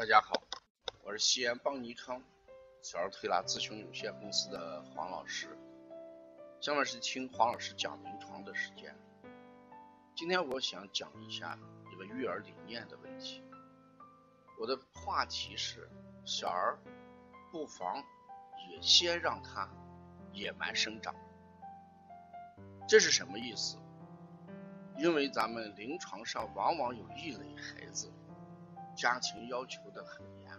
大家好，我是西安邦尼康小儿推拿咨询有限公司的黄老师。下面是听黄老师讲临床的时间。今天我想讲一下这个育儿理念的问题。我的话题是：小儿不妨也先让他野蛮生长。这是什么意思？因为咱们临床上往往有一类孩子。家庭要求的很严，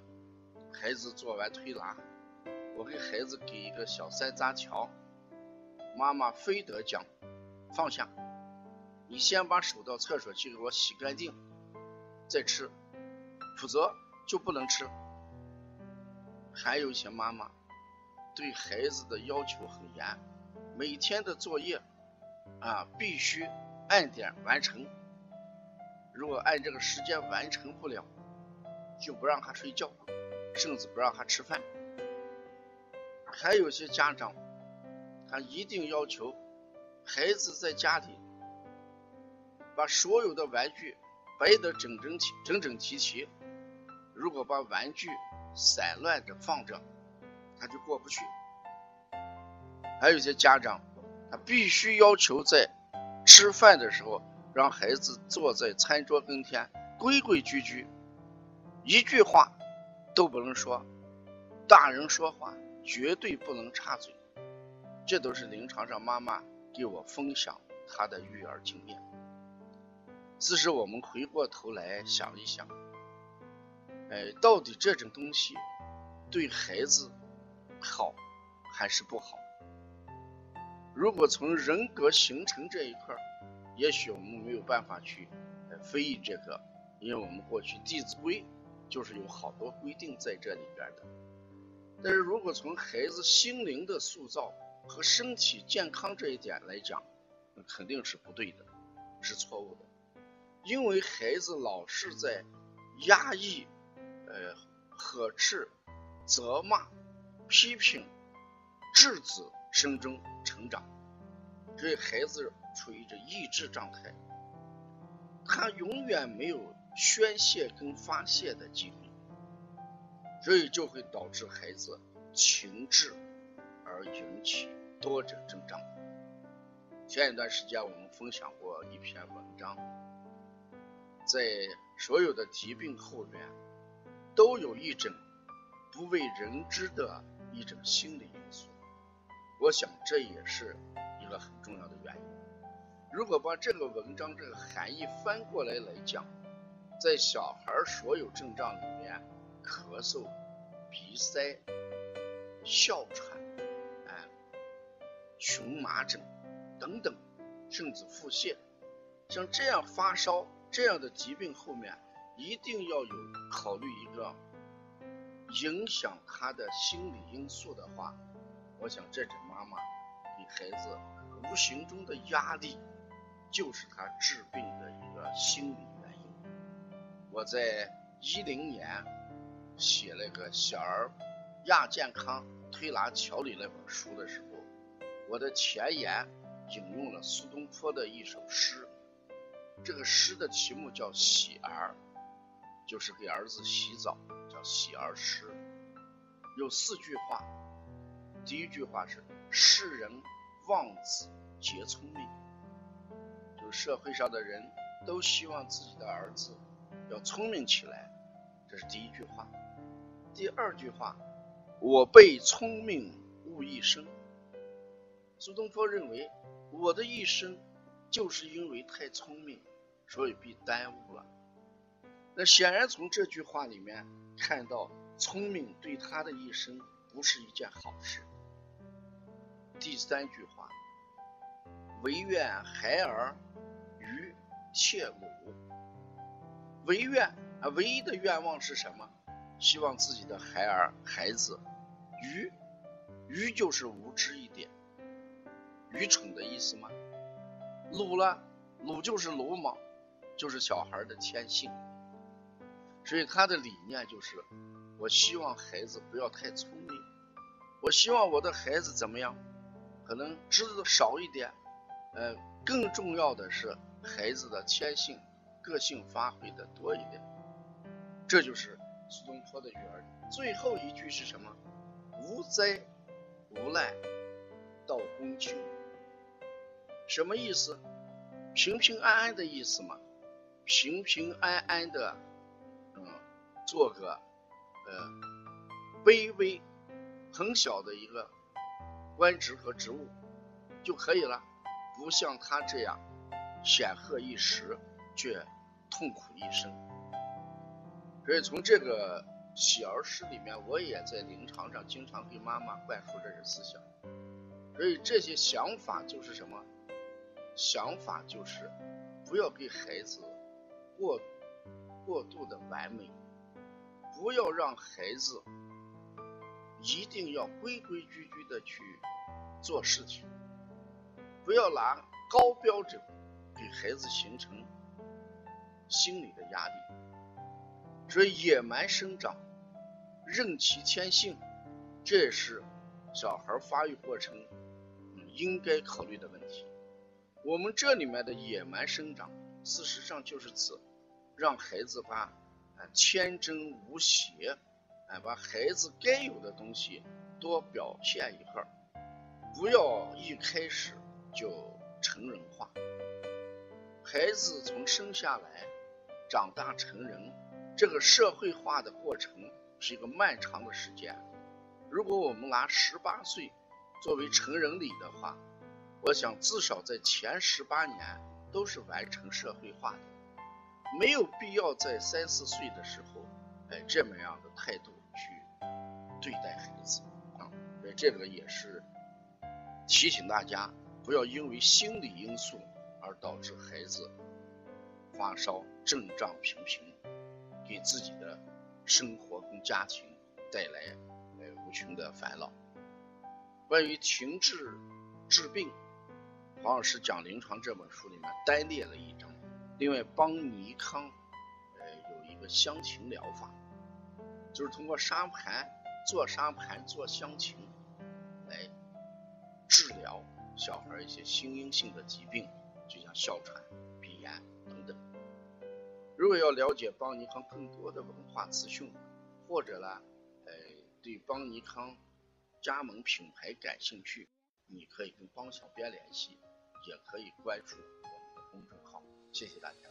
孩子做完推拿，我给孩子给一个小山楂条，妈妈非得讲放下，你先把手到厕所去给我洗干净，再吃，否则就不能吃。还有一些妈妈对孩子的要求很严，每天的作业啊必须按点完成，如果按这个时间完成不了。就不让他睡觉，甚至不让他吃饭。还有些家长，他一定要求孩子在家里把所有的玩具摆得整整齐、整整齐齐。如果把玩具散乱着放着，他就过不去。还有些家长，他必须要求在吃饭的时候让孩子坐在餐桌跟前，规规矩矩。一句话都不能说，大人说话绝对不能插嘴。这都是临床上妈妈给我分享她的育儿经验。此时我们回过头来想一想，哎，到底这种东西对孩子好还是不好？如果从人格形成这一块，也许我们没有办法去非议这个，因为我们过去《弟子规》。就是有好多规定在这里边的，但是如果从孩子心灵的塑造和身体健康这一点来讲，那肯定是不对的，是错误的，因为孩子老是在压抑、呃呵斥、责骂、批评、制止声中成长，所以孩子处于这抑制状态，他永远没有。宣泄跟发泄的机会，所以就会导致孩子情志而引起多种症状。前一段时间我们分享过一篇文章，在所有的疾病后面都有一种不为人知的一种心理因素。我想这也是一个很重要的原因。如果把这个文章这个含义翻过来来讲，在小孩所有症状里面，咳嗽、鼻塞、哮喘、啊、荨麻疹等等，甚至腹泻，像这样发烧这样的疾病后面，一定要有考虑一个影响他的心理因素的话，我想这种妈妈给孩子无形中的压力，就是他治病的一个心理原因。我在一零年写那个小儿亚健康推拿调理那本书的时候，我的前言引用了苏东坡的一首诗，这个诗的题目叫《洗儿》，就是给儿子洗澡，叫《洗儿诗》，有四句话。第一句话是“世人望子皆聪明”，社会上的人都希望自己的儿子。要聪明起来，这是第一句话。第二句话，我辈聪明误一生。苏东坡认为，我的一生就是因为太聪明，所以被耽误了。那显然从这句话里面看到，聪明对他的一生不是一件好事。第三句话，唯愿孩儿切鲁。唯愿啊，唯一的愿望是什么？希望自己的孩儿、孩子愚，愚就是无知一点，愚蠢的意思吗？鲁了，鲁就是鲁莽，就是小孩的天性。所以他的理念就是，我希望孩子不要太聪明，我希望我的孩子怎么样？可能知道少一点，呃，更重要的是孩子的天性。个性发挥的多一点，这就是苏东坡的育儿，最后一句是什么？无灾无难到公求，什么意思？平平安安的意思嘛，平平安安的，嗯，做个呃卑微很小的一个官职和职务就可以了，不像他这样显赫一时，却痛苦一生。所以从这个喜儿诗里面，我也在临床上经常给妈妈灌输这些思想。所以这些想法就是什么？想法就是不要给孩子过过度的完美，不要让孩子一定要规规矩矩的去做事情，不要拿高标准给孩子形成心理的压力。所以野蛮生长，任其天性，这也是小孩发育过程应该考虑的问题。我们这里面的野蛮生长，事实上就是指让孩子把啊天真无邪，哎把孩子该有的东西多表现一会儿，不要一开始就成人化。孩子从生下来长大成人，这个社会化的过程是一个漫长的时间。如果我们拿十八岁作为成人礼的话，我想，至少在前十八年都是完成社会化的，没有必要在三四岁的时候，哎，这么样的态度去对待孩子啊。这个也是提醒大家，不要因为心理因素而导致孩子发烧、症状频频，给自己的生活跟家庭带来呃无穷的烦恼。关于停治治病。黄老师讲临床这本书里面单列了一章，另外邦尼康，呃有一个香芹疗法，就是通过沙盘做沙盘做香芹，来治疗小孩一些心因性的疾病，就像哮喘、鼻炎等等。如果要了解邦尼康更多的文化资讯，或者呢，呃对邦尼康加盟品牌感兴趣，你可以跟邦小编联系。也可以关注我们的公众号，谢谢大家。